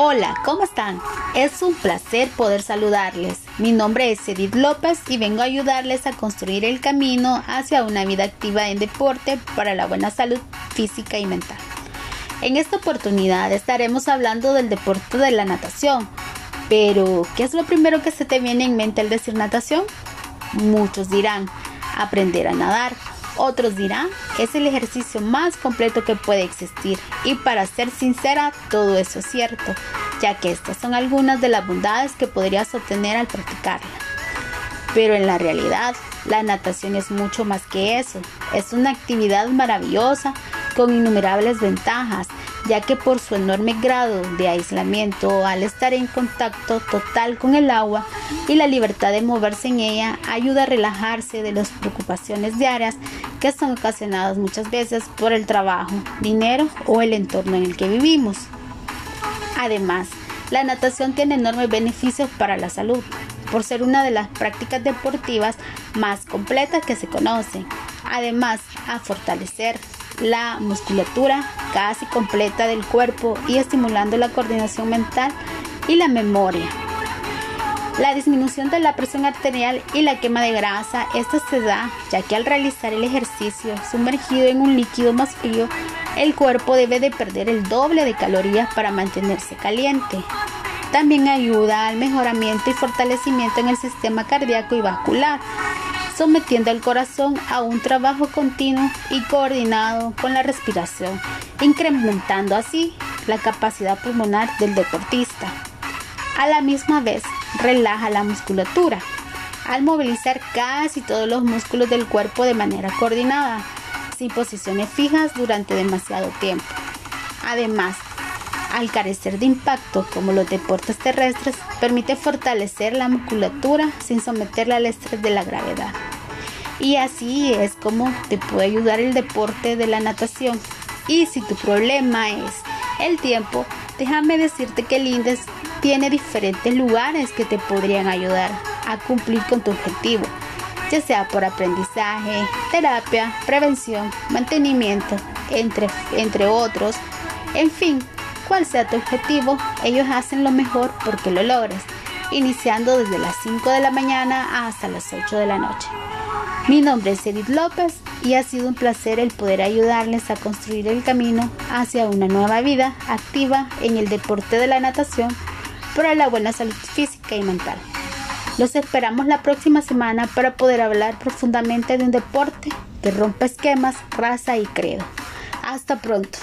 Hola, ¿cómo están? Es un placer poder saludarles. Mi nombre es Edith López y vengo a ayudarles a construir el camino hacia una vida activa en deporte para la buena salud física y mental. En esta oportunidad estaremos hablando del deporte de la natación. Pero, ¿qué es lo primero que se te viene en mente al decir natación? Muchos dirán, aprender a nadar otros dirán, es el ejercicio más completo que puede existir. Y para ser sincera, todo eso es cierto, ya que estas son algunas de las bondades que podrías obtener al practicarla. Pero en la realidad, la natación es mucho más que eso. Es una actividad maravillosa con innumerables ventajas ya que por su enorme grado de aislamiento al estar en contacto total con el agua y la libertad de moverse en ella ayuda a relajarse de las preocupaciones diarias que son ocasionadas muchas veces por el trabajo, dinero o el entorno en el que vivimos. Además, la natación tiene enormes beneficios para la salud, por ser una de las prácticas deportivas más completas que se conocen. Además, a fortalecer la musculatura casi completa del cuerpo y estimulando la coordinación mental y la memoria. La disminución de la presión arterial y la quema de grasa, esta se da ya que al realizar el ejercicio sumergido en un líquido más frío, el cuerpo debe de perder el doble de calorías para mantenerse caliente. También ayuda al mejoramiento y fortalecimiento en el sistema cardíaco y vascular, sometiendo al corazón a un trabajo continuo y coordinado con la respiración, incrementando así la capacidad pulmonar del deportista. A la misma vez, relaja la musculatura, al movilizar casi todos los músculos del cuerpo de manera coordinada, sin posiciones fijas durante demasiado tiempo. Además, al carecer de impacto como los deportes terrestres, permite fortalecer la musculatura sin someterla al estrés de la gravedad. Y así es como te puede ayudar el deporte de la natación. Y si tu problema es el tiempo, déjame decirte que el INDES tiene diferentes lugares que te podrían ayudar a cumplir con tu objetivo, ya sea por aprendizaje, terapia, prevención, mantenimiento, entre, entre otros. En fin, cual sea tu objetivo, ellos hacen lo mejor porque lo logres, iniciando desde las 5 de la mañana hasta las 8 de la noche. Mi nombre es Edith López y ha sido un placer el poder ayudarles a construir el camino hacia una nueva vida activa en el deporte de la natación para la buena salud física y mental. Los esperamos la próxima semana para poder hablar profundamente de un deporte que rompe esquemas, raza y credo. Hasta pronto.